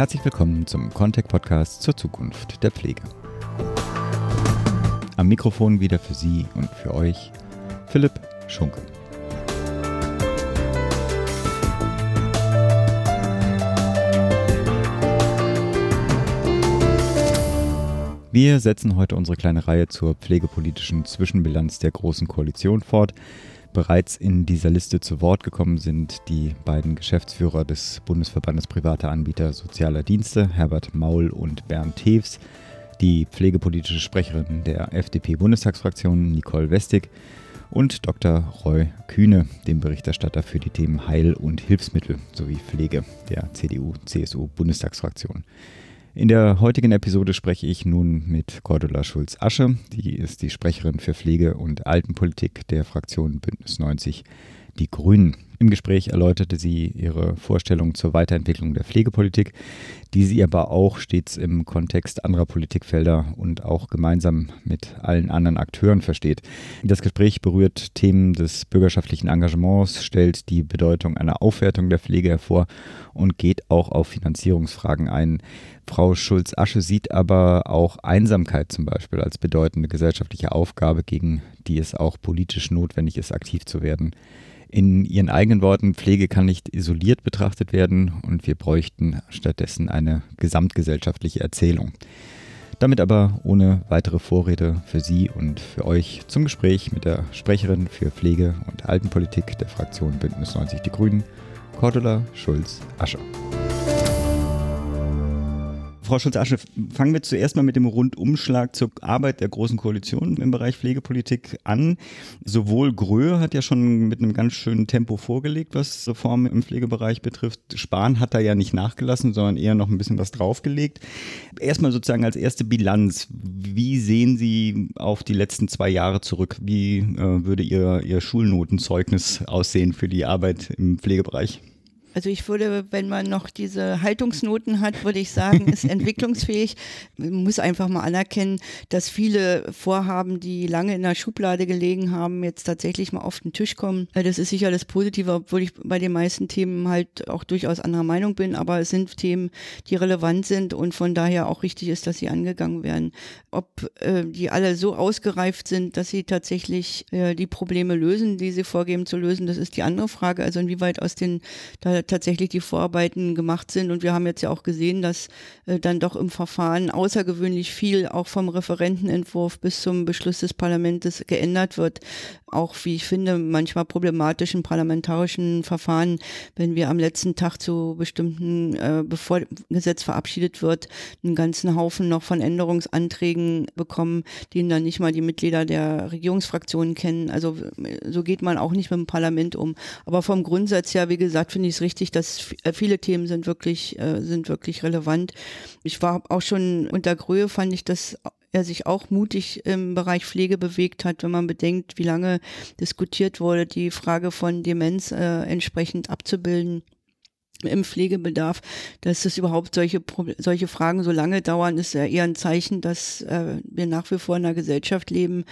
Herzlich willkommen zum Contact Podcast zur Zukunft der Pflege. Am Mikrofon wieder für Sie und für euch Philipp Schunke. Wir setzen heute unsere kleine Reihe zur pflegepolitischen Zwischenbilanz der Großen Koalition fort. Bereits in dieser Liste zu Wort gekommen sind die beiden Geschäftsführer des Bundesverbandes privater Anbieter sozialer Dienste, Herbert Maul und Bernd Tews, die pflegepolitische Sprecherin der FDP-Bundestagsfraktion Nicole Westig und Dr. Roy Kühne, dem Berichterstatter für die Themen Heil- und Hilfsmittel sowie Pflege der CDU-CSU-Bundestagsfraktion. In der heutigen Episode spreche ich nun mit Cordula Schulz-Asche. Die ist die Sprecherin für Pflege- und Altenpolitik der Fraktion Bündnis 90 Die Grünen. Im Gespräch erläuterte sie ihre Vorstellung zur Weiterentwicklung der Pflegepolitik, die sie aber auch stets im Kontext anderer Politikfelder und auch gemeinsam mit allen anderen Akteuren versteht. Das Gespräch berührt Themen des bürgerschaftlichen Engagements, stellt die Bedeutung einer Aufwertung der Pflege hervor und geht auch auf Finanzierungsfragen ein. Frau Schulz-Asche sieht aber auch Einsamkeit zum Beispiel als bedeutende gesellschaftliche Aufgabe, gegen die es auch politisch notwendig ist, aktiv zu werden. In ihren eigenen Worten, Pflege kann nicht isoliert betrachtet werden und wir bräuchten stattdessen eine gesamtgesellschaftliche Erzählung. Damit aber ohne weitere Vorrede für Sie und für euch zum Gespräch mit der Sprecherin für Pflege und Altenpolitik der Fraktion Bündnis 90 Die Grünen, Cordula Schulz-Asche. Frau Schulz-Asche, fangen wir zuerst mal mit dem Rundumschlag zur Arbeit der Großen Koalition im Bereich Pflegepolitik an. Sowohl Gröhe hat ja schon mit einem ganz schönen Tempo vorgelegt, was Reformen im Pflegebereich betrifft. Spahn hat da ja nicht nachgelassen, sondern eher noch ein bisschen was draufgelegt. Erstmal sozusagen als erste Bilanz. Wie sehen Sie auf die letzten zwei Jahre zurück? Wie äh, würde Ihr, Ihr Schulnotenzeugnis aussehen für die Arbeit im Pflegebereich? Also ich würde, wenn man noch diese Haltungsnoten hat, würde ich sagen, ist entwicklungsfähig. Man muss einfach mal anerkennen, dass viele Vorhaben, die lange in der Schublade gelegen haben, jetzt tatsächlich mal auf den Tisch kommen. Das ist sicher das Positive, obwohl ich bei den meisten Themen halt auch durchaus anderer Meinung bin. Aber es sind Themen, die relevant sind und von daher auch richtig ist, dass sie angegangen werden. Ob äh, die alle so ausgereift sind, dass sie tatsächlich äh, die Probleme lösen, die sie vorgeben zu lösen, das ist die andere Frage. Also inwieweit aus den da tatsächlich die Vorarbeiten gemacht sind. Und wir haben jetzt ja auch gesehen, dass äh, dann doch im Verfahren außergewöhnlich viel auch vom Referentenentwurf bis zum Beschluss des Parlaments geändert wird. Auch, wie ich finde, manchmal problematischen parlamentarischen Verfahren, wenn wir am letzten Tag zu bestimmten, äh, bevor Gesetz verabschiedet wird, einen ganzen Haufen noch von Änderungsanträgen bekommen, den dann nicht mal die Mitglieder der Regierungsfraktionen kennen. Also so geht man auch nicht mit dem Parlament um. Aber vom Grundsatz her, wie gesagt, finde ich es richtig, dass äh, viele Themen sind wirklich, äh, sind wirklich relevant. Ich war auch schon unter Gröhe, fand ich das er sich auch mutig im Bereich Pflege bewegt hat, wenn man bedenkt, wie lange diskutiert wurde, die Frage von Demenz äh, entsprechend abzubilden im Pflegebedarf, dass es überhaupt solche, solche Fragen so lange dauern, ist ja eher ein Zeichen, dass äh, wir nach wie vor in einer Gesellschaft leben,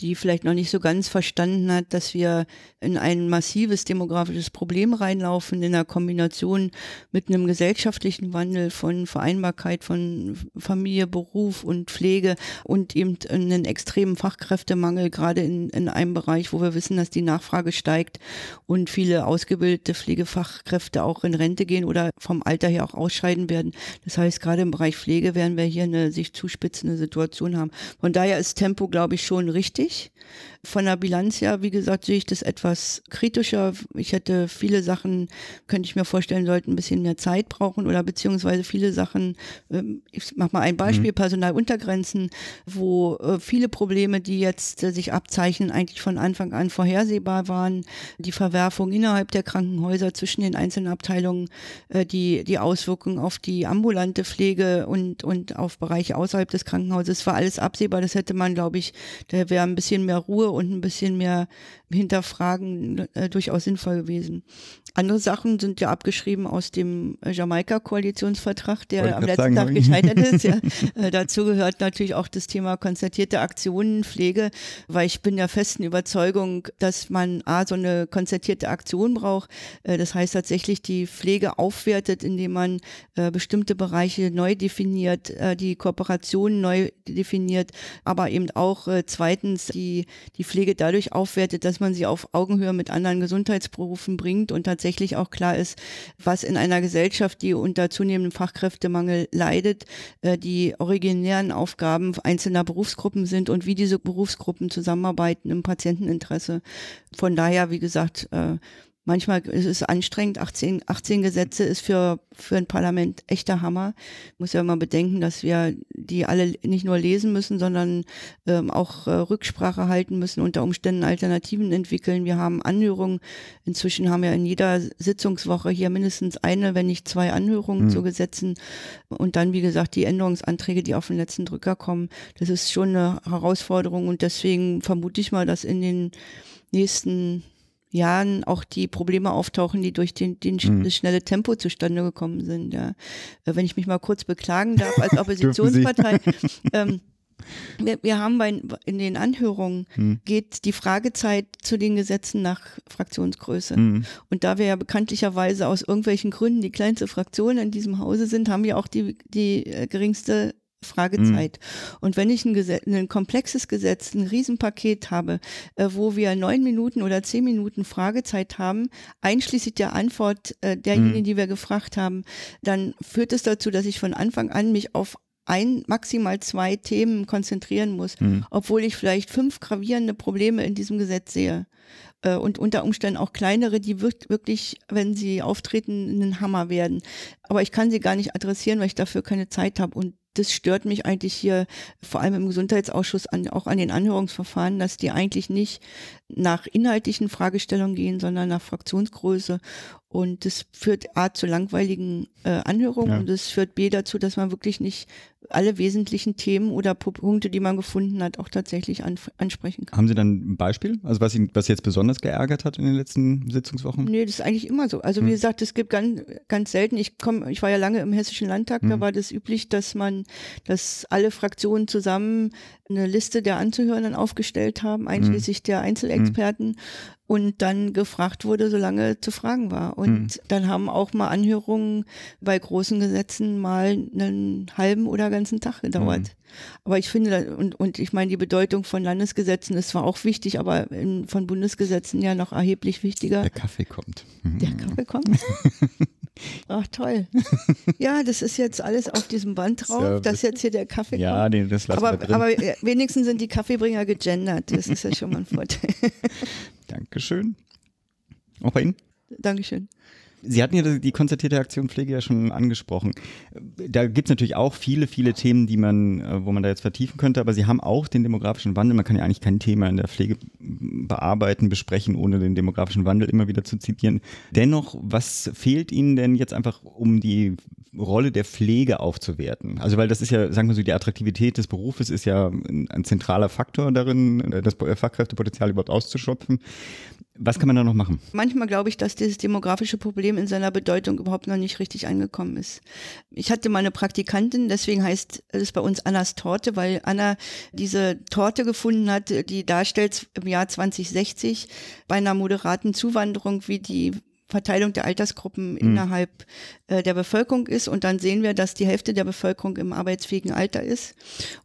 die vielleicht noch nicht so ganz verstanden hat, dass wir in ein massives demografisches Problem reinlaufen, in einer Kombination mit einem gesellschaftlichen Wandel von Vereinbarkeit von Familie, Beruf und Pflege und eben einen extremen Fachkräftemangel, gerade in, in einem Bereich, wo wir wissen, dass die Nachfrage steigt und viele ausgebildete Pflegefachkräfte auch in Rente gehen oder vom Alter her auch ausscheiden werden. Das heißt, gerade im Bereich Pflege werden wir hier eine sich zuspitzende Situation haben. Von daher ist Tempo, glaube ich, schon richtig wichtig. Von der Bilanz her, wie gesagt, sehe ich das etwas kritischer. Ich hätte viele Sachen, könnte ich mir vorstellen, sollten ein bisschen mehr Zeit brauchen oder beziehungsweise viele Sachen, ähm, ich mache mal ein Beispiel, mhm. Personaluntergrenzen, wo äh, viele Probleme, die jetzt äh, sich abzeichnen, eigentlich von Anfang an vorhersehbar waren. Die Verwerfung innerhalb der Krankenhäuser zwischen den einzelnen Abteilungen, äh, die, die Auswirkungen auf die ambulante Pflege und, und auf Bereiche außerhalb des Krankenhauses, war alles absehbar. Das hätte man, glaube ich, da wäre ein bisschen mehr Ruhe und ein bisschen mehr Hinterfragen äh, durchaus sinnvoll gewesen. Andere Sachen sind ja abgeschrieben aus dem Jamaika-Koalitionsvertrag, der am letzten sagen, Tag gescheitert ist. Ja. Äh, dazu gehört natürlich auch das Thema konzertierte Aktionenpflege, weil ich bin der festen Überzeugung, dass man A, so eine konzertierte Aktion braucht. Äh, das heißt tatsächlich die Pflege aufwertet, indem man äh, bestimmte Bereiche neu definiert, äh, die Kooperation neu definiert, aber eben auch äh, zweitens die, die Pflege dadurch aufwertet, dass man sie auf Augenhöhe mit anderen Gesundheitsberufen bringt und tatsächlich auch klar ist, was in einer Gesellschaft, die unter zunehmendem Fachkräftemangel leidet, äh, die originären Aufgaben einzelner Berufsgruppen sind und wie diese Berufsgruppen zusammenarbeiten im Patienteninteresse. Von daher, wie gesagt, äh, Manchmal ist es anstrengend. 18, 18 Gesetze ist für, für ein Parlament echter Hammer. Ich muss ja mal bedenken, dass wir die alle nicht nur lesen müssen, sondern ähm, auch äh, Rücksprache halten müssen, unter Umständen Alternativen entwickeln. Wir haben Anhörungen. Inzwischen haben wir in jeder Sitzungswoche hier mindestens eine, wenn nicht zwei Anhörungen mhm. zu Gesetzen. Und dann, wie gesagt, die Änderungsanträge, die auf den letzten Drücker kommen. Das ist schon eine Herausforderung. Und deswegen vermute ich mal, dass in den nächsten Jahren auch die Probleme auftauchen, die durch den, den mhm. das schnelle Tempo zustande gekommen sind. Ja. Äh, wenn ich mich mal kurz beklagen darf als Oppositionspartei. ähm, wir, wir, haben bei, in den Anhörungen hm. geht die Fragezeit zu den Gesetzen nach Fraktionsgröße. Hm. Und da wir ja bekanntlicherweise aus irgendwelchen Gründen die kleinste Fraktion in diesem Hause sind, haben wir auch die, die äh, geringste Fragezeit. Mhm. Und wenn ich ein, Gesetz, ein komplexes Gesetz, ein Riesenpaket habe, äh, wo wir neun Minuten oder zehn Minuten Fragezeit haben, einschließlich der Antwort äh, derjenigen, mhm. die wir gefragt haben, dann führt es dazu, dass ich von Anfang an mich auf ein, maximal zwei Themen konzentrieren muss, mhm. obwohl ich vielleicht fünf gravierende Probleme in diesem Gesetz sehe. Äh, und unter Umständen auch kleinere, die wirklich, wenn sie auftreten, ein Hammer werden. Aber ich kann sie gar nicht adressieren, weil ich dafür keine Zeit habe. Und das stört mich eigentlich hier vor allem im Gesundheitsausschuss an, auch an den Anhörungsverfahren, dass die eigentlich nicht nach inhaltlichen Fragestellungen gehen, sondern nach Fraktionsgröße. Und das führt A zu langweiligen äh, Anhörungen ja. und es führt B dazu, dass man wirklich nicht alle wesentlichen Themen oder Punkte, die man gefunden hat, auch tatsächlich an, ansprechen kann. Haben Sie dann ein Beispiel? Also was Ihnen, was jetzt besonders geärgert hat in den letzten Sitzungswochen? Nee, das ist eigentlich immer so. Also hm. wie gesagt, es gibt ganz, ganz selten, ich komme, ich war ja lange im Hessischen Landtag, hm. da war das üblich, dass man, dass alle Fraktionen zusammen eine Liste der Anzuhörenden aufgestellt haben, einschließlich hm. der Einzelexperten. Hm und dann gefragt wurde, solange zu fragen war. Und mhm. dann haben auch mal Anhörungen bei großen Gesetzen mal einen halben oder ganzen Tag gedauert. Mhm. Aber ich finde, und, und ich meine, die Bedeutung von Landesgesetzen ist zwar auch wichtig, aber in, von Bundesgesetzen ja noch erheblich wichtiger. Der Kaffee kommt. Der Kaffee kommt. Ach toll. Ja, das ist jetzt alles auf diesem Band drauf, ja, dass jetzt hier der Kaffee ja, kommt. Ja, das lassen aber, wir drin. Aber wenigstens sind die Kaffeebringer gegendert. Das ist ja schon mal ein Vorteil. Dankeschön. Auch bei Ihnen? Dankeschön. Sie hatten ja die konzertierte Aktion Pflege ja schon angesprochen. Da gibt es natürlich auch viele, viele Themen, die man, äh, wo man da jetzt vertiefen könnte, aber Sie haben auch den demografischen Wandel. Man kann ja eigentlich kein Thema in der Pflege bearbeiten, besprechen, ohne den demografischen Wandel immer wieder zu zitieren. Dennoch, was fehlt Ihnen denn jetzt einfach, um die Rolle der Pflege aufzuwerten? Also, weil das ist ja, sagen wir so, die Attraktivität des Berufes ist ja ein, ein zentraler Faktor darin, das Fachkräftepotenzial überhaupt auszuschöpfen. Was kann man da noch machen? Manchmal glaube ich, dass dieses demografische Problem in seiner Bedeutung überhaupt noch nicht richtig angekommen ist. Ich hatte mal eine Praktikantin, deswegen heißt es bei uns Annas Torte, weil Anna diese Torte gefunden hat, die darstellt im Jahr 2060 bei einer moderaten Zuwanderung, wie die Verteilung der Altersgruppen mhm. innerhalb äh, der Bevölkerung ist. Und dann sehen wir, dass die Hälfte der Bevölkerung im arbeitsfähigen Alter ist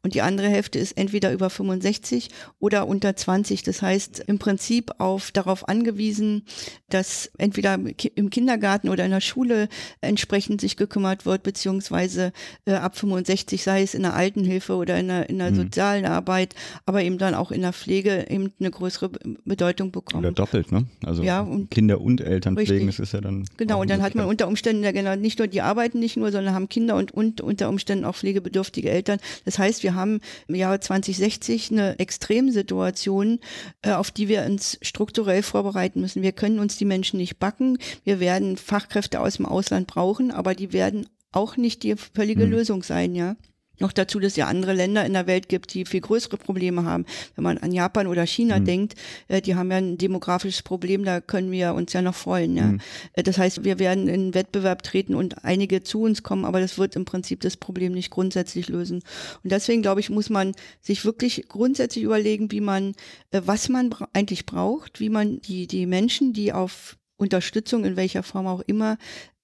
und die andere Hälfte ist entweder über 65 oder unter 20. Das heißt im Prinzip auf darauf angewiesen, dass entweder im Kindergarten oder in der Schule entsprechend sich gekümmert wird, beziehungsweise äh, ab 65, sei es in der Altenhilfe oder in der, in der mhm. sozialen Arbeit, aber eben dann auch in der Pflege eben eine größere Bedeutung bekommt. Oder doppelt, ne? Also ja, und Kinder und Elternpflege deswegen ist es ja dann. Genau, und dann hat man unter Umständen ja genau nicht nur die arbeiten nicht nur, sondern haben Kinder und, und unter Umständen auch pflegebedürftige Eltern. Das heißt, wir haben im Jahre 2060 eine Extremsituation, äh, auf die wir uns strukturell vorbereiten müssen. Wir können uns die Menschen nicht backen. Wir werden Fachkräfte aus dem Ausland brauchen, aber die werden auch nicht die völlige mhm. Lösung sein, ja. Noch dazu, dass es ja andere Länder in der Welt gibt, die viel größere Probleme haben. Wenn man an Japan oder China mhm. denkt, äh, die haben ja ein demografisches Problem, da können wir uns ja noch freuen. Ja? Mhm. Das heißt, wir werden in Wettbewerb treten und einige zu uns kommen, aber das wird im Prinzip das Problem nicht grundsätzlich lösen. Und deswegen, glaube ich, muss man sich wirklich grundsätzlich überlegen, wie man, äh, was man eigentlich braucht, wie man die, die Menschen, die auf Unterstützung in welcher Form auch immer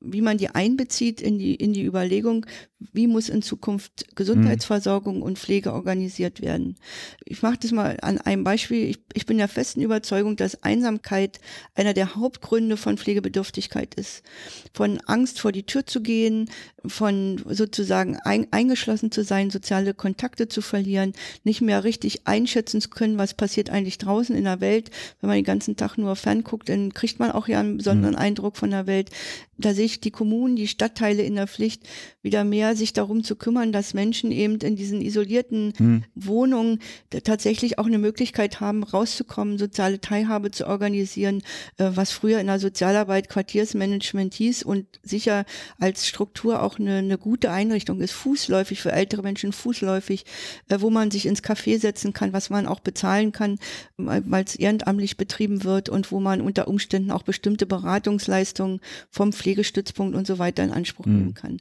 wie man die einbezieht in die, in die Überlegung, wie muss in Zukunft Gesundheitsversorgung und Pflege organisiert werden. Ich mache das mal an einem Beispiel. Ich, ich bin der festen Überzeugung, dass Einsamkeit einer der Hauptgründe von Pflegebedürftigkeit ist. Von Angst vor die Tür zu gehen, von sozusagen ein, eingeschlossen zu sein, soziale Kontakte zu verlieren, nicht mehr richtig einschätzen zu können, was passiert eigentlich draußen in der Welt. Wenn man den ganzen Tag nur fernguckt, dann kriegt man auch ja einen besonderen mhm. Eindruck von der Welt. Da sehe ich die Kommunen, die Stadtteile in der Pflicht, wieder mehr sich darum zu kümmern, dass Menschen eben in diesen isolierten mhm. Wohnungen tatsächlich auch eine Möglichkeit haben, rauszukommen, soziale Teilhabe zu organisieren, äh, was früher in der Sozialarbeit Quartiersmanagement hieß und sicher als Struktur auch eine, eine gute Einrichtung ist, fußläufig für ältere Menschen, fußläufig, äh, wo man sich ins Café setzen kann, was man auch bezahlen kann, weil es ehrenamtlich betrieben wird und wo man unter Umständen auch bestimmte Beratungsleistungen vom Pflegestützpunkt und so weiter in Anspruch mhm. nehmen kann.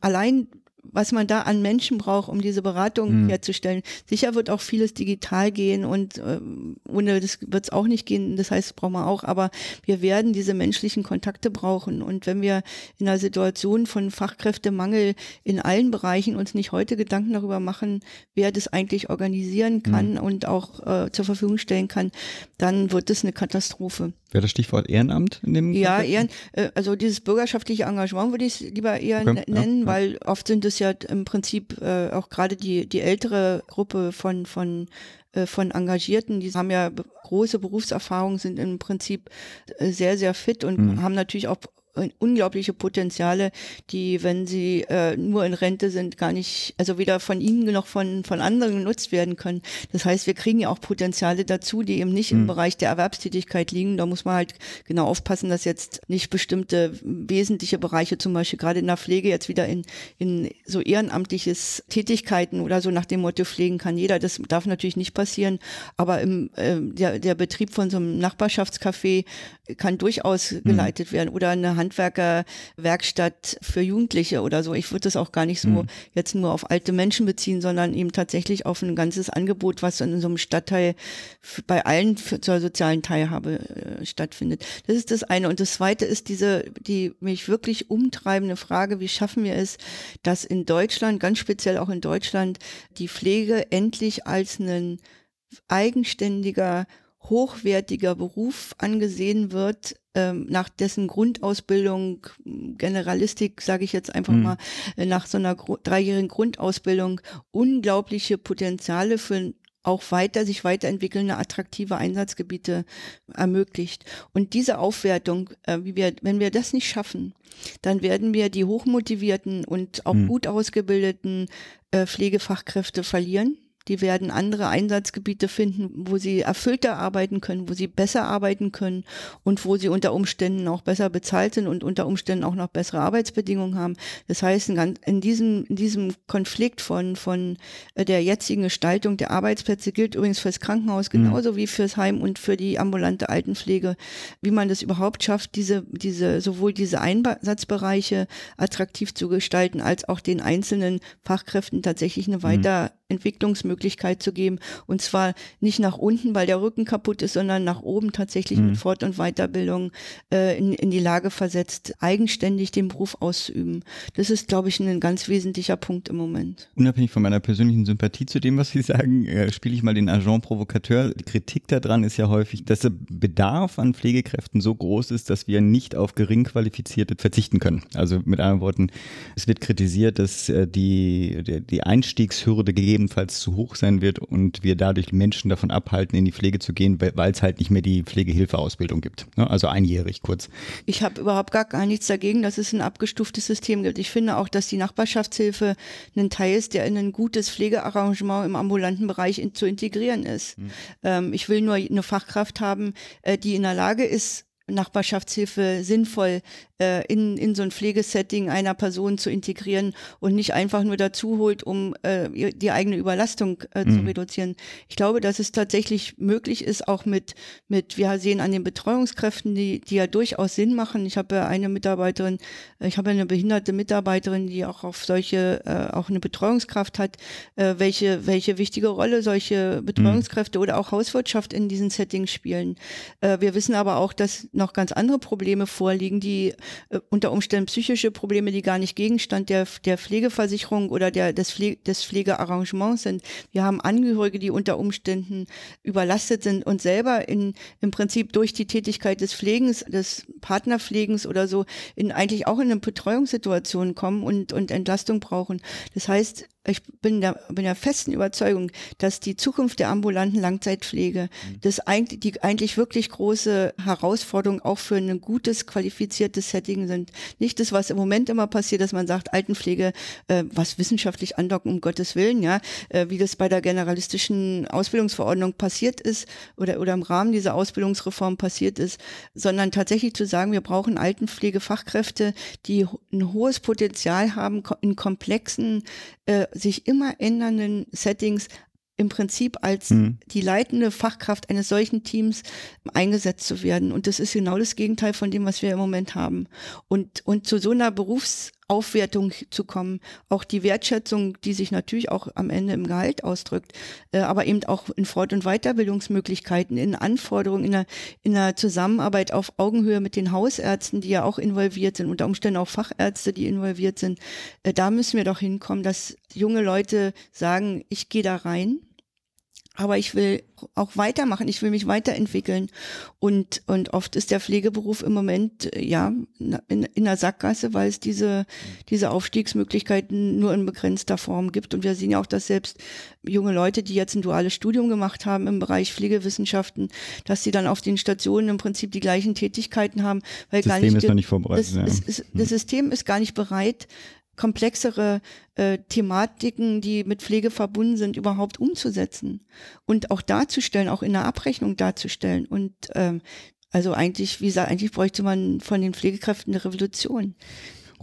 Allein was man da an Menschen braucht, um diese Beratung mhm. herzustellen. Sicher wird auch vieles digital gehen und äh, ohne das wird es auch nicht gehen. Das heißt, das brauchen wir auch. Aber wir werden diese menschlichen Kontakte brauchen. Und wenn wir in einer Situation von Fachkräftemangel in allen Bereichen uns nicht heute Gedanken darüber machen, wer das eigentlich organisieren kann mhm. und auch äh, zur Verfügung stellen kann, dann wird es eine Katastrophe. Wäre das Stichwort Ehrenamt in dem? Ja, Ehren, äh, also dieses bürgerschaftliche Engagement würde ich es lieber eher okay. nennen, ja, weil oft sind es ja im Prinzip äh, auch gerade die, die ältere Gruppe von, von, äh, von Engagierten, die haben ja große Berufserfahrung, sind im Prinzip äh, sehr, sehr fit und mhm. haben natürlich auch unglaubliche Potenziale, die, wenn sie äh, nur in Rente sind, gar nicht, also weder von ihnen noch von, von anderen genutzt werden können. Das heißt, wir kriegen ja auch Potenziale dazu, die eben nicht mhm. im Bereich der Erwerbstätigkeit liegen. Da muss man halt genau aufpassen, dass jetzt nicht bestimmte wesentliche Bereiche, zum Beispiel gerade in der Pflege, jetzt wieder in, in so ehrenamtliches Tätigkeiten oder so nach dem Motto pflegen kann jeder. Das darf natürlich nicht passieren. Aber im, äh, der, der Betrieb von so einem Nachbarschaftscafé kann durchaus mhm. geleitet werden oder eine Handwerkerwerkstatt für Jugendliche oder so. Ich würde das auch gar nicht so mhm. jetzt nur auf alte Menschen beziehen, sondern eben tatsächlich auf ein ganzes Angebot, was in so einem Stadtteil bei allen zur sozialen Teilhabe äh, stattfindet. Das ist das eine. Und das zweite ist diese, die mich wirklich umtreibende Frage, wie schaffen wir es, dass in Deutschland, ganz speziell auch in Deutschland, die Pflege endlich als ein eigenständiger hochwertiger Beruf angesehen wird, ähm, nach dessen Grundausbildung, Generalistik, sage ich jetzt einfach mhm. mal, äh, nach so einer gro dreijährigen Grundausbildung unglaubliche Potenziale für auch weiter sich weiterentwickelnde attraktive Einsatzgebiete ermöglicht. Und diese Aufwertung, äh, wie wir, wenn wir das nicht schaffen, dann werden wir die hochmotivierten und auch mhm. gut ausgebildeten äh, Pflegefachkräfte verlieren die werden andere Einsatzgebiete finden, wo sie erfüllter arbeiten können, wo sie besser arbeiten können und wo sie unter Umständen auch besser bezahlt sind und unter Umständen auch noch bessere Arbeitsbedingungen haben. Das heißt, in diesem, in diesem Konflikt von, von äh, der jetzigen Gestaltung der Arbeitsplätze gilt übrigens fürs Krankenhaus mhm. genauso mhm. wie fürs Heim und für die ambulante Altenpflege, wie man das überhaupt schafft, diese, diese, sowohl diese Einsatzbereiche attraktiv zu gestalten, als auch den einzelnen Fachkräften tatsächlich eine mhm. weiter Entwicklungsmöglichkeit zu geben. Und zwar nicht nach unten, weil der Rücken kaputt ist, sondern nach oben tatsächlich mhm. mit Fort- und Weiterbildung äh, in, in die Lage versetzt, eigenständig den Beruf auszuüben. Das ist, glaube ich, ein ganz wesentlicher Punkt im Moment. Unabhängig von meiner persönlichen Sympathie zu dem, was Sie sagen, äh, spiele ich mal den Agent Provocateur. Die Kritik daran ist ja häufig, dass der Bedarf an Pflegekräften so groß ist, dass wir nicht auf gering qualifizierte verzichten können. Also mit anderen Worten, es wird kritisiert, dass äh, die, die, die Einstiegshürde gegeben gegebenenfalls zu hoch sein wird und wir dadurch Menschen davon abhalten, in die Pflege zu gehen, weil es halt nicht mehr die Pflegehilfeausbildung gibt. Ne? Also einjährig kurz. Ich habe überhaupt gar, gar nichts dagegen, dass es ein abgestuftes System gibt. Ich finde auch, dass die Nachbarschaftshilfe ein Teil ist, der in ein gutes Pflegearrangement im ambulanten Bereich in, zu integrieren ist. Ähm, ich will nur eine Fachkraft haben, äh, die in der Lage ist, Nachbarschaftshilfe sinnvoll äh, in, in so ein Pflegesetting einer Person zu integrieren und nicht einfach nur dazu holt, um äh, die eigene Überlastung äh, mhm. zu reduzieren. Ich glaube, dass es tatsächlich möglich ist, auch mit, mit, wir sehen an den Betreuungskräften, die, die ja durchaus Sinn machen. Ich habe ja eine Mitarbeiterin, ich habe eine behinderte Mitarbeiterin, die auch auf solche, äh, auch eine Betreuungskraft hat, äh, welche, welche wichtige Rolle solche Betreuungskräfte mhm. oder auch Hauswirtschaft in diesen Settings spielen. Äh, wir wissen aber auch, dass noch ganz andere Probleme vorliegen, die äh, unter Umständen psychische Probleme, die gar nicht Gegenstand der, der Pflegeversicherung oder der, des, Pflege, des Pflegearrangements sind. Wir haben Angehörige, die unter Umständen überlastet sind und selber in, im Prinzip durch die Tätigkeit des Pflegens, des Partnerpflegens oder so, in eigentlich auch in eine Betreuungssituation kommen und, und Entlastung brauchen. Das heißt, ich bin der, bin der festen Überzeugung, dass die Zukunft der ambulanten Langzeitpflege mhm. das eigentlich, die eigentlich wirklich große Herausforderung auch für ein gutes, qualifiziertes Setting sind. Nicht das, was im Moment immer passiert, dass man sagt, Altenpflege, äh, was wissenschaftlich andocken, um Gottes Willen, ja, äh, wie das bei der generalistischen Ausbildungsverordnung passiert ist oder, oder im Rahmen dieser Ausbildungsreform passiert ist, sondern tatsächlich zu sagen, wir brauchen Altenpflegefachkräfte, die ein hohes Potenzial haben, in komplexen äh, sich immer ändernden Settings im Prinzip als mhm. die leitende Fachkraft eines solchen Teams eingesetzt zu werden. Und das ist genau das Gegenteil von dem, was wir im Moment haben. Und, und zu so einer Berufsaufwertung zu kommen, auch die Wertschätzung, die sich natürlich auch am Ende im Gehalt ausdrückt, äh, aber eben auch in Fort- und Weiterbildungsmöglichkeiten, in Anforderungen, in der, in der Zusammenarbeit auf Augenhöhe mit den Hausärzten, die ja auch involviert sind, unter Umständen auch Fachärzte, die involviert sind. Äh, da müssen wir doch hinkommen, dass junge Leute sagen, ich gehe da rein aber ich will auch weitermachen, ich will mich weiterentwickeln. Und, und oft ist der Pflegeberuf im Moment, äh, ja, in, in der Sackgasse, weil es diese, diese Aufstiegsmöglichkeiten nur in begrenzter Form gibt. Und wir sehen ja auch, dass selbst junge Leute, die jetzt ein duales Studium gemacht haben im Bereich Pflegewissenschaften, dass sie dann auf den Stationen im Prinzip die gleichen Tätigkeiten haben, weil das gar nicht, ist noch nicht vorbereitet. Das, ja. ist, ist, das System ist gar nicht bereit, komplexere äh, Thematiken, die mit Pflege verbunden sind, überhaupt umzusetzen und auch darzustellen, auch in der Abrechnung darzustellen. Und ähm, also eigentlich, wie gesagt, eigentlich bräuchte man von den Pflegekräften eine Revolution.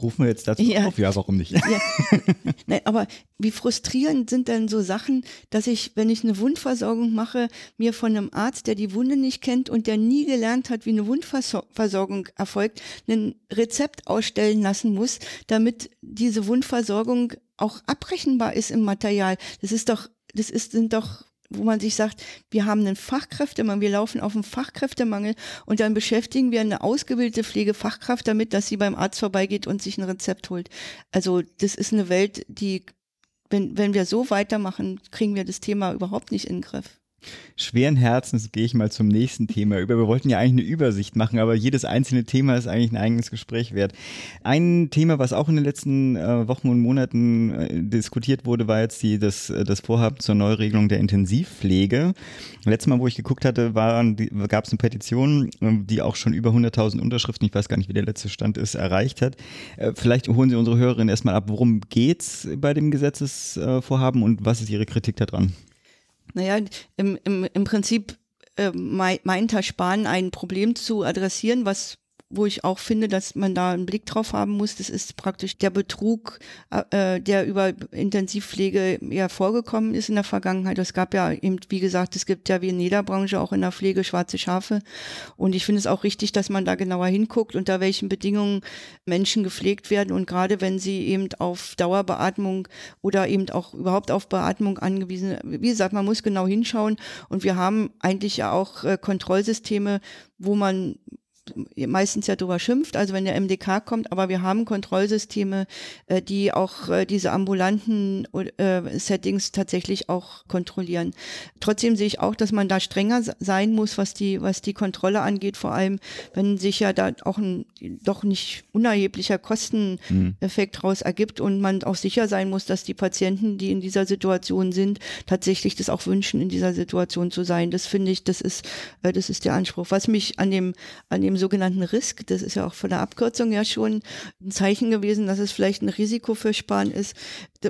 Rufen wir jetzt dazu ja. auf? Ja, warum nicht? Ja. Nein, aber wie frustrierend sind denn so Sachen, dass ich, wenn ich eine Wundversorgung mache, mir von einem Arzt, der die Wunde nicht kennt und der nie gelernt hat, wie eine Wundversorgung erfolgt, ein Rezept ausstellen lassen muss, damit diese Wundversorgung auch abrechenbar ist im Material. Das ist doch, das ist, sind doch wo man sich sagt, wir haben einen Fachkräftemangel, wir laufen auf einen Fachkräftemangel und dann beschäftigen wir eine ausgebildete Pflegefachkraft damit, dass sie beim Arzt vorbeigeht und sich ein Rezept holt. Also das ist eine Welt, die, wenn, wenn wir so weitermachen, kriegen wir das Thema überhaupt nicht in den Griff. Schweren Herzens gehe ich mal zum nächsten Thema über. Wir wollten ja eigentlich eine Übersicht machen, aber jedes einzelne Thema ist eigentlich ein eigenes Gespräch wert. Ein Thema, was auch in den letzten äh, Wochen und Monaten äh, diskutiert wurde, war jetzt die, das, äh, das Vorhaben zur Neuregelung der Intensivpflege. Letztes Mal, wo ich geguckt hatte, gab es eine Petition, äh, die auch schon über 100.000 Unterschriften, ich weiß gar nicht, wie der letzte Stand ist, erreicht hat. Äh, vielleicht holen Sie unsere Hörerinnen erstmal ab, worum geht es bei dem Gesetzesvorhaben und was ist Ihre Kritik daran? Naja, im, im, im Prinzip äh, meint Herr Spahn ein Problem zu adressieren, was wo ich auch finde, dass man da einen Blick drauf haben muss. Das ist praktisch der Betrug, äh, der über Intensivpflege ja vorgekommen ist in der Vergangenheit. Es gab ja eben, wie gesagt, es gibt ja wie in jeder Branche auch in der Pflege schwarze Schafe. Und ich finde es auch richtig, dass man da genauer hinguckt, unter welchen Bedingungen Menschen gepflegt werden. Und gerade wenn sie eben auf Dauerbeatmung oder eben auch überhaupt auf Beatmung angewiesen, wie gesagt, man muss genau hinschauen. Und wir haben eigentlich ja auch äh, Kontrollsysteme, wo man meistens ja drüber schimpft, also wenn der MDK kommt, aber wir haben Kontrollsysteme, äh, die auch äh, diese ambulanten äh, Settings tatsächlich auch kontrollieren. Trotzdem sehe ich auch, dass man da strenger sein muss, was die, was die Kontrolle angeht, vor allem wenn sich ja da auch ein doch nicht unerheblicher Kosteneffekt mhm. daraus ergibt und man auch sicher sein muss, dass die Patienten, die in dieser Situation sind, tatsächlich das auch wünschen, in dieser Situation zu sein. Das finde ich, das ist, das ist der Anspruch. Was mich an dem, an dem dem sogenannten Risk. Das ist ja auch von der Abkürzung ja schon ein Zeichen gewesen, dass es vielleicht ein Risiko für Sparen ist.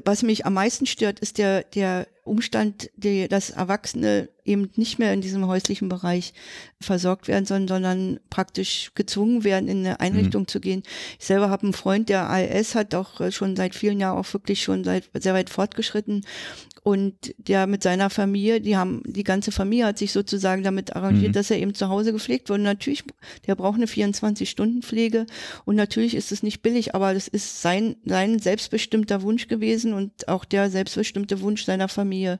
Was mich am meisten stört, ist der, der Umstand, die, dass Erwachsene eben nicht mehr in diesem häuslichen Bereich versorgt werden, sondern, sondern praktisch gezwungen werden, in eine Einrichtung mhm. zu gehen. Ich selber habe einen Freund, der ALS hat, auch schon seit vielen Jahren auch wirklich schon seit sehr weit fortgeschritten und der mit seiner Familie, die haben, die ganze Familie hat sich sozusagen damit arrangiert, mhm. dass er eben zu Hause gepflegt wird. Und natürlich, der braucht eine 24-Stunden-Pflege und natürlich ist es nicht billig, aber das ist sein, sein selbstbestimmter Wunsch gewesen und auch der selbstbestimmte Wunsch seiner Familie.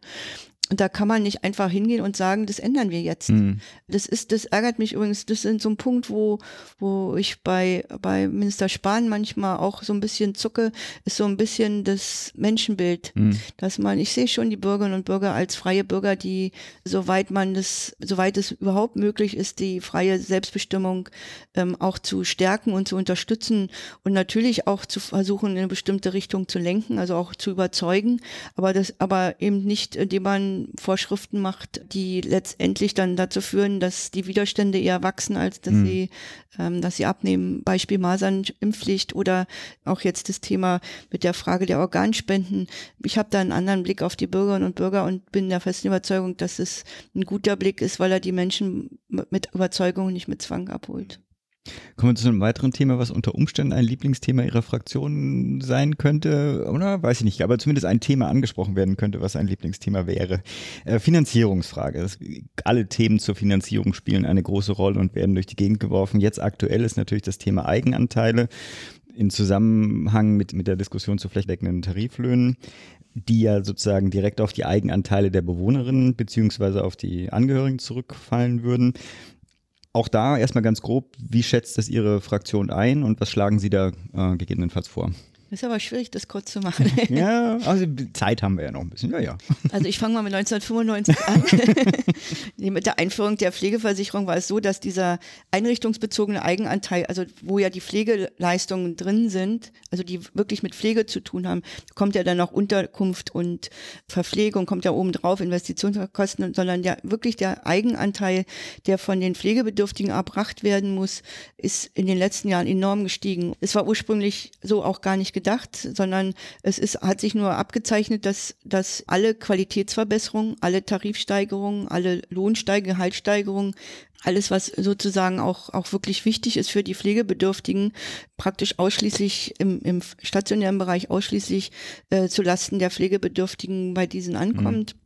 Und da kann man nicht einfach hingehen und sagen, das ändern wir jetzt. Mhm. Das ist, das ärgert mich übrigens. Das ist so ein Punkt, wo, wo ich bei, bei Minister Spahn manchmal auch so ein bisschen zucke, ist so ein bisschen das Menschenbild. Mhm. Dass man, ich sehe schon die Bürgerinnen und Bürger als freie Bürger, die, soweit man das, soweit es überhaupt möglich ist, die freie Selbstbestimmung ähm, auch zu stärken und zu unterstützen und natürlich auch zu versuchen, in eine bestimmte Richtung zu lenken, also auch zu überzeugen. Aber das, aber eben nicht, indem man Vorschriften macht, die letztendlich dann dazu führen, dass die Widerstände eher wachsen, als dass mhm. sie, ähm, dass sie abnehmen. Beispiel Masernimpfpflicht oder auch jetzt das Thema mit der Frage der Organspenden. Ich habe da einen anderen Blick auf die Bürgerinnen und Bürger und bin der festen Überzeugung, dass es ein guter Blick ist, weil er die Menschen mit Überzeugung nicht mit Zwang abholt. Kommen wir zu einem weiteren Thema, was unter Umständen ein Lieblingsthema Ihrer Fraktion sein könnte, oder? Weiß ich nicht, aber zumindest ein Thema angesprochen werden könnte, was ein Lieblingsthema wäre. Äh, Finanzierungsfrage. Das, alle Themen zur Finanzierung spielen eine große Rolle und werden durch die Gegend geworfen. Jetzt aktuell ist natürlich das Thema Eigenanteile in Zusammenhang mit, mit der Diskussion zu flächendeckenden Tariflöhnen die ja sozusagen direkt auf die Eigenanteile der Bewohnerinnen beziehungsweise auf die Angehörigen zurückfallen würden. Auch da erstmal ganz grob, wie schätzt das Ihre Fraktion ein und was schlagen Sie da äh, gegebenenfalls vor? Ist aber schwierig, das kurz zu machen. ja, also Zeit haben wir ja noch ein bisschen. Ja, ja. Also ich fange mal mit 1995 an. mit der Einführung der Pflegeversicherung war es so, dass dieser einrichtungsbezogene Eigenanteil, also wo ja die Pflegeleistungen drin sind, also die wirklich mit Pflege zu tun haben, kommt ja dann noch Unterkunft und Verpflegung, kommt ja oben drauf, Investitionskosten, sondern ja wirklich der Eigenanteil, der von den Pflegebedürftigen erbracht werden muss, ist in den letzten Jahren enorm gestiegen. Es war ursprünglich so auch gar nicht gedacht gedacht, sondern es ist, hat sich nur abgezeichnet, dass, dass alle Qualitätsverbesserungen, alle Tarifsteigerungen, alle Lohnsteigerungen, Gehaltssteigerungen, alles, was sozusagen auch, auch wirklich wichtig ist für die Pflegebedürftigen, praktisch ausschließlich im, im stationären Bereich ausschließlich äh, zu der Pflegebedürftigen bei diesen ankommt. Mhm.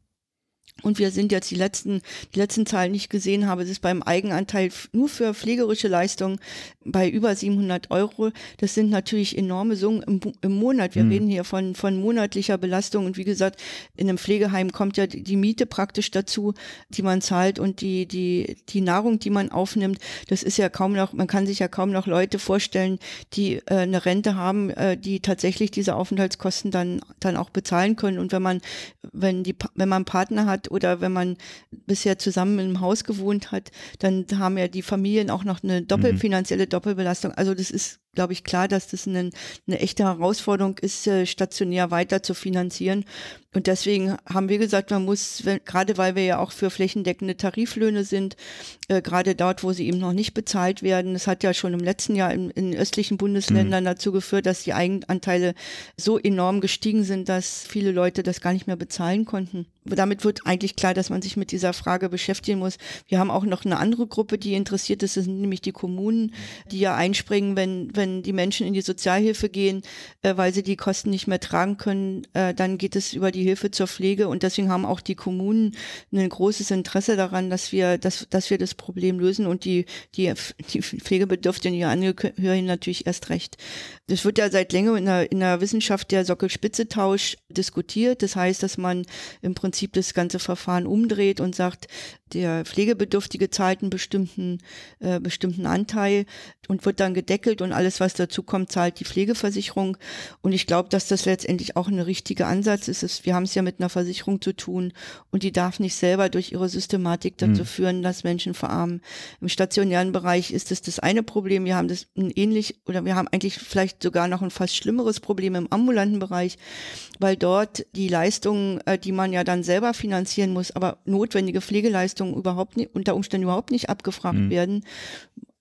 Und wir sind jetzt die letzten, die letzten Zahlen nicht gesehen habe, es ist beim Eigenanteil nur für pflegerische Leistungen bei über 700 Euro. Das sind natürlich enorme Summen im, im Monat. Wir mhm. reden hier von, von monatlicher Belastung. Und wie gesagt, in einem Pflegeheim kommt ja die, die Miete praktisch dazu, die man zahlt und die, die, die Nahrung, die man aufnimmt. Das ist ja kaum noch, man kann sich ja kaum noch Leute vorstellen, die äh, eine Rente haben, äh, die tatsächlich diese Aufenthaltskosten dann, dann auch bezahlen können. Und wenn man, wenn die, wenn man einen Partner hat, oder wenn man bisher zusammen im Haus gewohnt hat, dann haben ja die Familien auch noch eine doppelfinanzielle mhm. Doppelbelastung. Also das ist glaube ich, klar, dass das eine, eine echte Herausforderung ist, äh, stationär weiter zu finanzieren. Und deswegen haben wir gesagt, man muss, wenn, gerade weil wir ja auch für flächendeckende Tariflöhne sind, äh, gerade dort, wo sie eben noch nicht bezahlt werden, das hat ja schon im letzten Jahr in, in östlichen Bundesländern mhm. dazu geführt, dass die Eigenanteile so enorm gestiegen sind, dass viele Leute das gar nicht mehr bezahlen konnten. Damit wird eigentlich klar, dass man sich mit dieser Frage beschäftigen muss. Wir haben auch noch eine andere Gruppe, die interessiert ist, das sind nämlich die Kommunen, die ja einspringen, wenn, wenn wenn die Menschen in die Sozialhilfe gehen, äh, weil sie die Kosten nicht mehr tragen können, äh, dann geht es über die Hilfe zur Pflege und deswegen haben auch die Kommunen ein großes Interesse daran, dass wir, dass, dass wir das Problem lösen und die, die, die Pflegebedürftigen, ihre Angehörigen natürlich erst recht. Das wird ja seit längerem in der, in der Wissenschaft der Sockelspitze-Tausch diskutiert. Das heißt, dass man im Prinzip das ganze Verfahren umdreht und sagt, der Pflegebedürftige zahlt einen bestimmten, äh, bestimmten Anteil und wird dann gedeckelt und alles, was dazu kommt, zahlt die Pflegeversicherung. Und ich glaube, dass das letztendlich auch ein richtiger Ansatz ist. Wir haben es ja mit einer Versicherung zu tun und die darf nicht selber durch ihre Systematik dazu mhm. führen, dass Menschen verarmen. Im stationären Bereich ist es das eine Problem. Wir haben das ein ähnlich oder wir haben eigentlich vielleicht sogar noch ein fast schlimmeres Problem im ambulanten Bereich, weil dort die Leistungen, äh, die man ja dann selber finanzieren muss, aber notwendige Pflegeleistungen überhaupt nicht, unter Umständen überhaupt nicht abgefragt mhm. werden,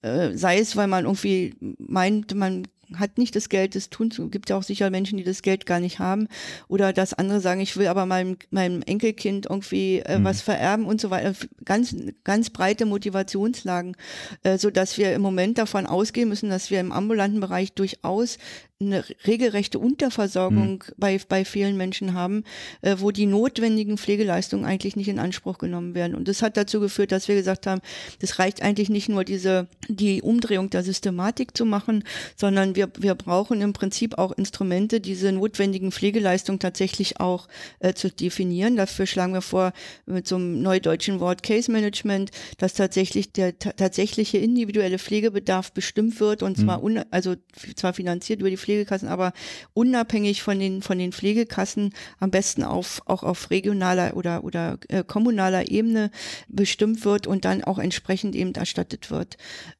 äh, sei es, weil man irgendwie meint, man hat nicht das Geld, das tun zu. Gibt ja auch sicher Menschen, die das Geld gar nicht haben. Oder dass andere sagen, ich will aber meinem, meinem Enkelkind irgendwie äh, mhm. was vererben und so weiter. Ganz, ganz breite Motivationslagen, äh, so dass wir im Moment davon ausgehen müssen, dass wir im ambulanten Bereich durchaus eine regelrechte Unterversorgung mhm. bei, bei vielen Menschen haben, äh, wo die notwendigen Pflegeleistungen eigentlich nicht in Anspruch genommen werden. Und das hat dazu geführt, dass wir gesagt haben, das reicht eigentlich nicht nur diese, die Umdrehung der Systematik zu machen, sondern wir, wir brauchen im Prinzip auch Instrumente, diese notwendigen Pflegeleistungen tatsächlich auch äh, zu definieren. Dafür schlagen wir vor mit so einem neudeutschen Wort Case Management, dass tatsächlich der tatsächliche individuelle Pflegebedarf bestimmt wird und zwar, mhm. un, also zwar finanziert über die Pflegekassen, aber unabhängig von den, von den Pflegekassen am besten auf, auch auf regionaler oder, oder äh, kommunaler Ebene bestimmt wird und dann auch entsprechend eben erstattet wird.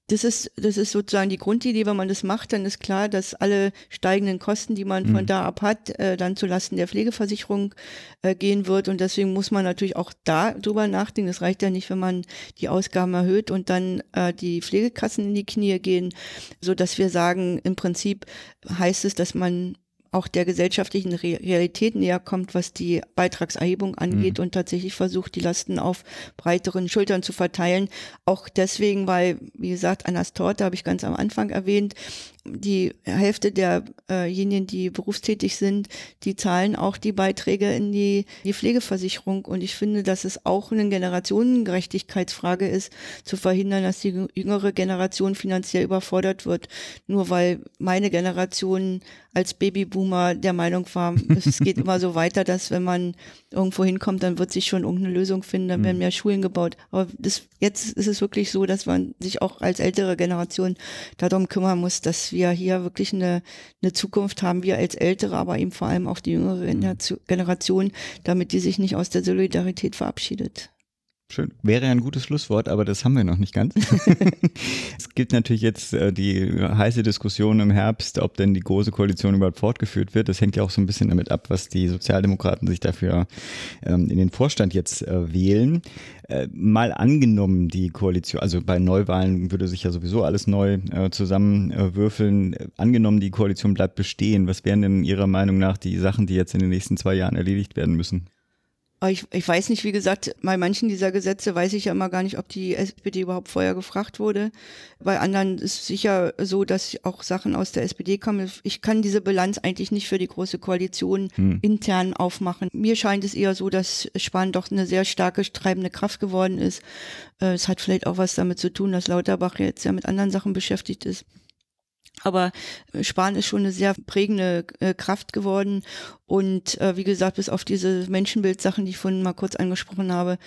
Das ist, das ist sozusagen die Grundidee. Wenn man das macht, dann ist klar, dass alle steigenden Kosten, die man mhm. von da ab hat, äh, dann zulasten der Pflegeversicherung äh, gehen wird. Und deswegen muss man natürlich auch da drüber nachdenken. Das reicht ja nicht, wenn man die Ausgaben erhöht und dann äh, die Pflegekassen in die Knie gehen, so dass wir sagen, im Prinzip heißt es, dass man auch der gesellschaftlichen Realität näher kommt, was die Beitragserhebung angeht mhm. und tatsächlich versucht, die Lasten auf breiteren Schultern zu verteilen. Auch deswegen, weil, wie gesagt, Annas Torte habe ich ganz am Anfang erwähnt, die Hälfte derjenigen, die berufstätig sind, die zahlen auch die Beiträge in die, die Pflegeversicherung. Und ich finde, dass es auch eine Generationengerechtigkeitsfrage ist, zu verhindern, dass die jüngere Generation finanziell überfordert wird. Nur weil meine Generation als Babyboomer der Meinung war, es geht immer so weiter, dass wenn man irgendwo hinkommt, dann wird sich schon irgendeine Lösung finden, dann werden mhm. mehr Schulen gebaut. Aber das, jetzt ist es wirklich so, dass man sich auch als ältere Generation darum kümmern muss, dass wir hier wirklich eine, eine Zukunft haben, wir als Ältere, aber eben vor allem auch die jüngere. Generation, damit die sich nicht aus der Solidarität verabschiedet. Schön. Wäre ja ein gutes Schlusswort, aber das haben wir noch nicht ganz. es gibt natürlich jetzt äh, die heiße Diskussion im Herbst, ob denn die große Koalition überhaupt fortgeführt wird. Das hängt ja auch so ein bisschen damit ab, was die Sozialdemokraten sich dafür ähm, in den Vorstand jetzt äh, wählen. Äh, mal angenommen, die Koalition, also bei Neuwahlen würde sich ja sowieso alles neu zusammenwürfeln. angenommen, die Koalition bleibt bestehen. Was wären denn Ihrer Meinung nach die Sachen, die jetzt in den nächsten zwei Jahren erledigt werden müssen? Ich, ich weiß nicht, wie gesagt, bei manchen dieser Gesetze weiß ich ja immer gar nicht, ob die SPD überhaupt vorher gefragt wurde. Bei anderen ist es sicher so, dass auch Sachen aus der SPD kommen. Ich kann diese Bilanz eigentlich nicht für die große Koalition hm. intern aufmachen. Mir scheint es eher so, dass Spahn doch eine sehr starke treibende Kraft geworden ist. Äh, es hat vielleicht auch was damit zu tun, dass Lauterbach jetzt ja mit anderen Sachen beschäftigt ist. Aber Spahn ist schon eine sehr prägende äh, Kraft geworden und äh, wie gesagt, bis auf diese Menschenbildsachen, die ich vorhin mal kurz angesprochen habe,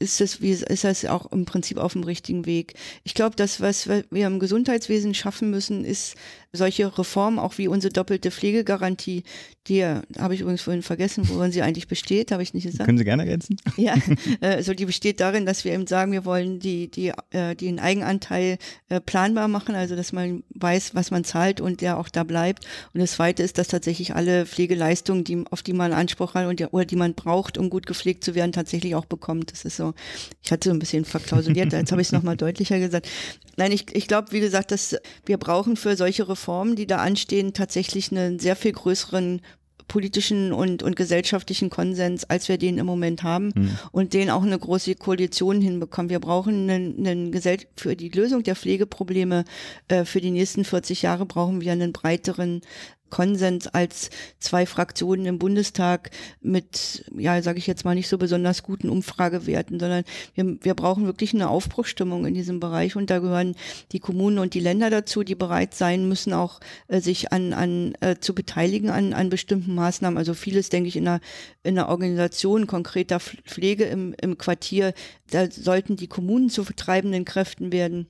ist es wie ist das auch im Prinzip auf dem richtigen Weg. Ich glaube, das, was wir im Gesundheitswesen schaffen müssen, ist solche Reformen, auch wie unsere doppelte Pflegegarantie, die habe ich übrigens vorhin vergessen, worin sie eigentlich besteht, habe ich nicht gesagt. Können Sie gerne ergänzen? Ja, also die besteht darin, dass wir eben sagen, wir wollen die, die, äh, den Eigenanteil äh, planbar machen, also dass man weiß, was man zahlt und der auch da bleibt. Und das Zweite ist, dass tatsächlich alle Pflegeleistungen, die, auf die man Anspruch hat und die, oder die man braucht, um gut gepflegt zu werden, tatsächlich auch bekommt. Das ist so, ich hatte so ein bisschen verklausuliert, jetzt habe ich es nochmal deutlicher gesagt. Nein, ich, ich glaube, wie gesagt, dass wir brauchen für solche Reformen, die da anstehen, tatsächlich einen sehr viel größeren politischen und, und gesellschaftlichen Konsens, als wir den im Moment haben mhm. und den auch eine große Koalition hinbekommen. Wir brauchen einen, einen Gesell für die Lösung der Pflegeprobleme äh, für die nächsten 40 Jahre brauchen wir einen breiteren Konsens als zwei Fraktionen im Bundestag mit, ja, sage ich jetzt mal, nicht so besonders guten Umfragewerten, sondern wir, wir brauchen wirklich eine Aufbruchstimmung in diesem Bereich und da gehören die Kommunen und die Länder dazu, die bereit sein müssen, auch äh, sich an, an äh, zu beteiligen an, an bestimmten Maßnahmen. Also vieles, denke ich, in der, in der Organisation konkreter Pflege im, im Quartier, da sollten die Kommunen zu vertreibenden Kräften werden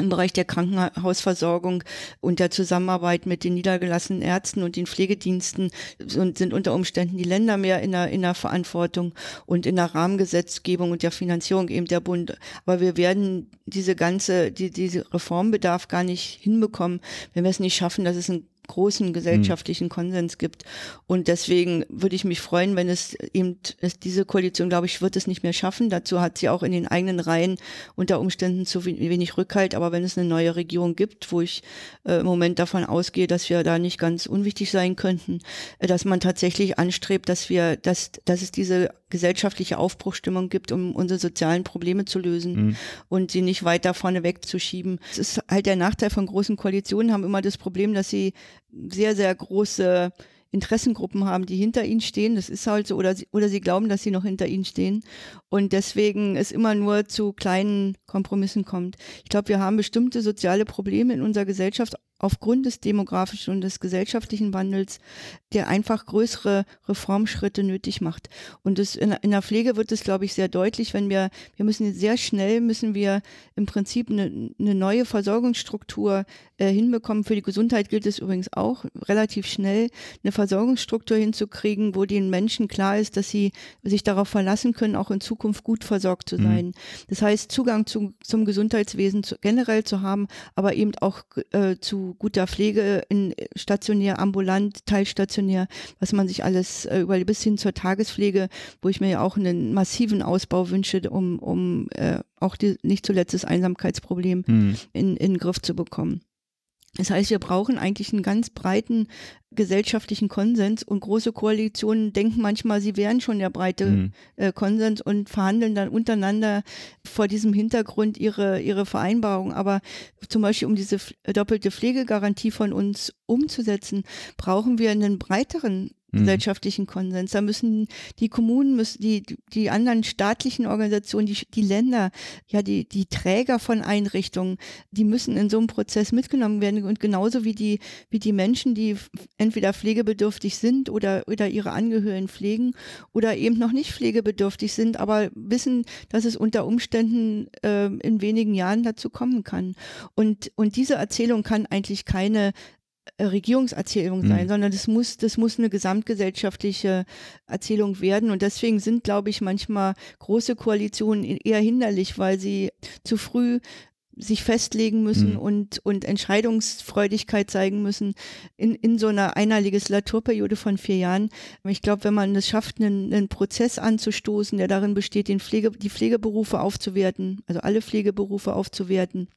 im Bereich der Krankenhausversorgung und der Zusammenarbeit mit den niedergelassenen Ärzten und den Pflegediensten und sind unter Umständen die Länder mehr in der, in der Verantwortung und in der Rahmengesetzgebung und der Finanzierung eben der Bund. Aber wir werden diese ganze, die, diese Reformbedarf gar nicht hinbekommen, wenn wir es nicht schaffen, dass es ein großen gesellschaftlichen Konsens gibt. Und deswegen würde ich mich freuen, wenn es eben es diese Koalition, glaube ich, wird es nicht mehr schaffen. Dazu hat sie auch in den eigenen Reihen unter Umständen zu wenig Rückhalt. Aber wenn es eine neue Regierung gibt, wo ich äh, im Moment davon ausgehe, dass wir da nicht ganz unwichtig sein könnten, äh, dass man tatsächlich anstrebt, dass wir, dass, dass es diese gesellschaftliche Aufbruchstimmung gibt, um unsere sozialen Probleme zu lösen mhm. und sie nicht weiter vorne wegzuschieben. Es ist halt der Nachteil von großen Koalitionen, haben immer das Problem, dass sie sehr, sehr große Interessengruppen haben, die hinter ihnen stehen. Das ist halt so, oder sie, oder sie glauben, dass sie noch hinter ihnen stehen. Und deswegen es immer nur zu kleinen Kompromissen kommt. Ich glaube, wir haben bestimmte soziale Probleme in unserer Gesellschaft, aufgrund des demografischen und des gesellschaftlichen Wandels, der einfach größere Reformschritte nötig macht. Und das in, in der Pflege wird es, glaube ich, sehr deutlich, wenn wir, wir müssen sehr schnell, müssen wir im Prinzip eine, eine neue Versorgungsstruktur äh, hinbekommen. Für die Gesundheit gilt es übrigens auch, relativ schnell eine Versorgungsstruktur hinzukriegen, wo den Menschen klar ist, dass sie sich darauf verlassen können, auch in Zukunft gut versorgt zu mhm. sein. Mhm. Das heißt, Zugang zu, zum Gesundheitswesen zu, generell zu haben, aber eben auch äh, zu guter Pflege in stationär, ambulant, teilstationär, was man sich alles äh, über bis hin zur Tagespflege, wo ich mir ja auch einen massiven Ausbau wünsche, um, um äh, auch die, nicht zuletzt das Einsamkeitsproblem hm. in, in den Griff zu bekommen. Das heißt, wir brauchen eigentlich einen ganz breiten gesellschaftlichen Konsens und große Koalitionen denken manchmal, sie wären schon der breite mhm. äh, Konsens und verhandeln dann untereinander vor diesem Hintergrund ihre, ihre Vereinbarung. Aber zum Beispiel, um diese doppelte Pflegegarantie von uns umzusetzen, brauchen wir einen breiteren Mhm. gesellschaftlichen Konsens. Da müssen die Kommunen, müssen die, die anderen staatlichen Organisationen, die, die Länder, ja, die, die Träger von Einrichtungen, die müssen in so einem Prozess mitgenommen werden. Und genauso wie die, wie die Menschen, die entweder pflegebedürftig sind oder, oder ihre Angehörigen pflegen oder eben noch nicht pflegebedürftig sind, aber wissen, dass es unter Umständen äh, in wenigen Jahren dazu kommen kann. Und, und diese Erzählung kann eigentlich keine äh, Regierungserzählung sein, mhm. sondern das muss, das muss eine gesamtgesellschaftliche Erzählung werden. Und deswegen sind, glaube ich, manchmal große Koalitionen eher hinderlich, weil sie zu früh sich festlegen müssen mhm. und, und Entscheidungsfreudigkeit zeigen müssen in, in so einer einer Legislaturperiode von vier Jahren. Ich glaube, wenn man es schafft, einen, einen Prozess anzustoßen, der darin besteht, den Pflege, die Pflegeberufe aufzuwerten, also alle Pflegeberufe aufzuwerten,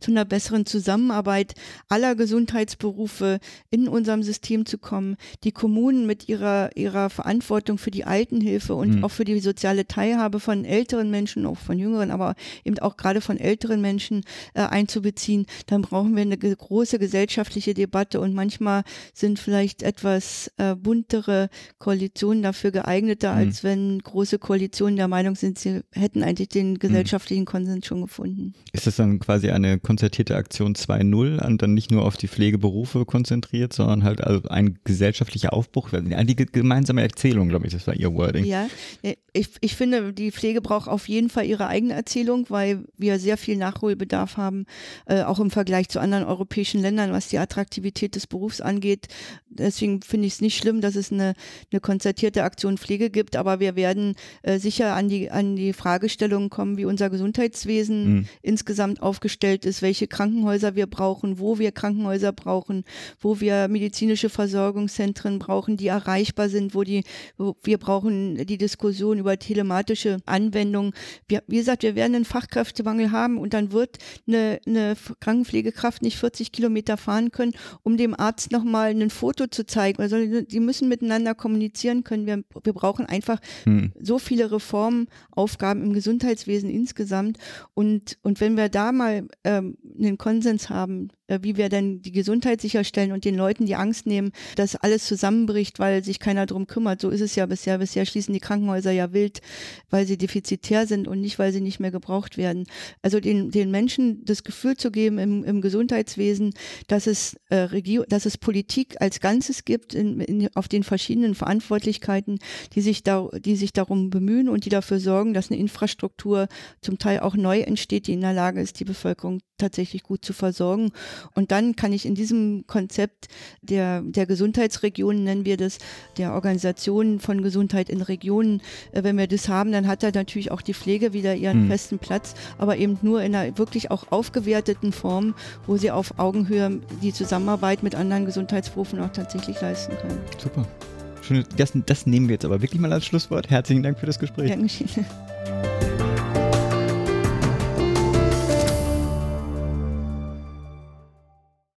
zu einer besseren Zusammenarbeit aller Gesundheitsberufe in unserem System zu kommen, die Kommunen mit ihrer, ihrer Verantwortung für die Altenhilfe und mhm. auch für die soziale Teilhabe von älteren Menschen, auch von jüngeren, aber eben auch gerade von älteren Menschen äh, einzubeziehen, dann brauchen wir eine große gesellschaftliche Debatte und manchmal sind vielleicht etwas äh, buntere Koalitionen dafür geeigneter, mhm. als wenn große Koalitionen der Meinung sind, sie hätten eigentlich den mhm. gesellschaftlichen Konsens schon gefunden. Ist das dann quasi eine konzertierte Aktion 2.0 und dann nicht nur auf die Pflegeberufe konzentriert, sondern halt also ein gesellschaftlicher Aufbruch, die gemeinsame Erzählung, glaube ich, das war ihr Wording. Ja, ich, ich finde, die Pflege braucht auf jeden Fall ihre eigene Erzählung, weil wir sehr viel Nachholbedarf haben, äh, auch im Vergleich zu anderen europäischen Ländern, was die Attraktivität des Berufs angeht. Deswegen finde ich es nicht schlimm, dass es eine, eine konzertierte Aktion Pflege gibt, aber wir werden äh, sicher an die, an die Fragestellungen kommen, wie unser Gesundheitswesen mhm. insgesamt aufgestellt aufgestellt ist, welche Krankenhäuser wir brauchen, wo wir Krankenhäuser brauchen, wo wir medizinische Versorgungszentren brauchen, die erreichbar sind, wo die, wo wir brauchen die Diskussion über telematische Anwendungen. Wir, wie gesagt, wir werden einen Fachkräftemangel haben und dann wird eine, eine Krankenpflegekraft nicht 40 Kilometer fahren können, um dem Arzt nochmal ein Foto zu zeigen. Also die müssen miteinander kommunizieren können. Wir, wir brauchen einfach hm. so viele Reformaufgaben im Gesundheitswesen insgesamt. Und, und wenn wir da mal ähm, einen Konsens haben, wie wir denn die Gesundheit sicherstellen und den Leuten die Angst nehmen, dass alles zusammenbricht, weil sich keiner drum kümmert. So ist es ja bisher. Bisher schließen die Krankenhäuser ja wild, weil sie defizitär sind und nicht, weil sie nicht mehr gebraucht werden. Also den, den Menschen das Gefühl zu geben im, im Gesundheitswesen, dass es, äh, Regio dass es Politik als Ganzes gibt in, in, auf den verschiedenen Verantwortlichkeiten, die sich, da, die sich darum bemühen und die dafür sorgen, dass eine Infrastruktur zum Teil auch neu entsteht, die in der Lage ist, die Bevölkerung tatsächlich gut zu versorgen Und dann kann ich in diesem Konzept der, der Gesundheitsregionen, nennen wir das, der Organisation von Gesundheit in Regionen, äh, wenn wir das haben, dann hat da natürlich auch die Pflege wieder ihren mhm. festen Platz, aber eben nur in einer wirklich auch aufgewerteten Form, wo sie auf Augenhöhe die Zusammenarbeit mit anderen Gesundheitsberufen auch tatsächlich leisten können. Super. Das, das nehmen wir jetzt aber wirklich mal als Schlusswort. Herzlichen Dank für das Gespräch. Dankeschön.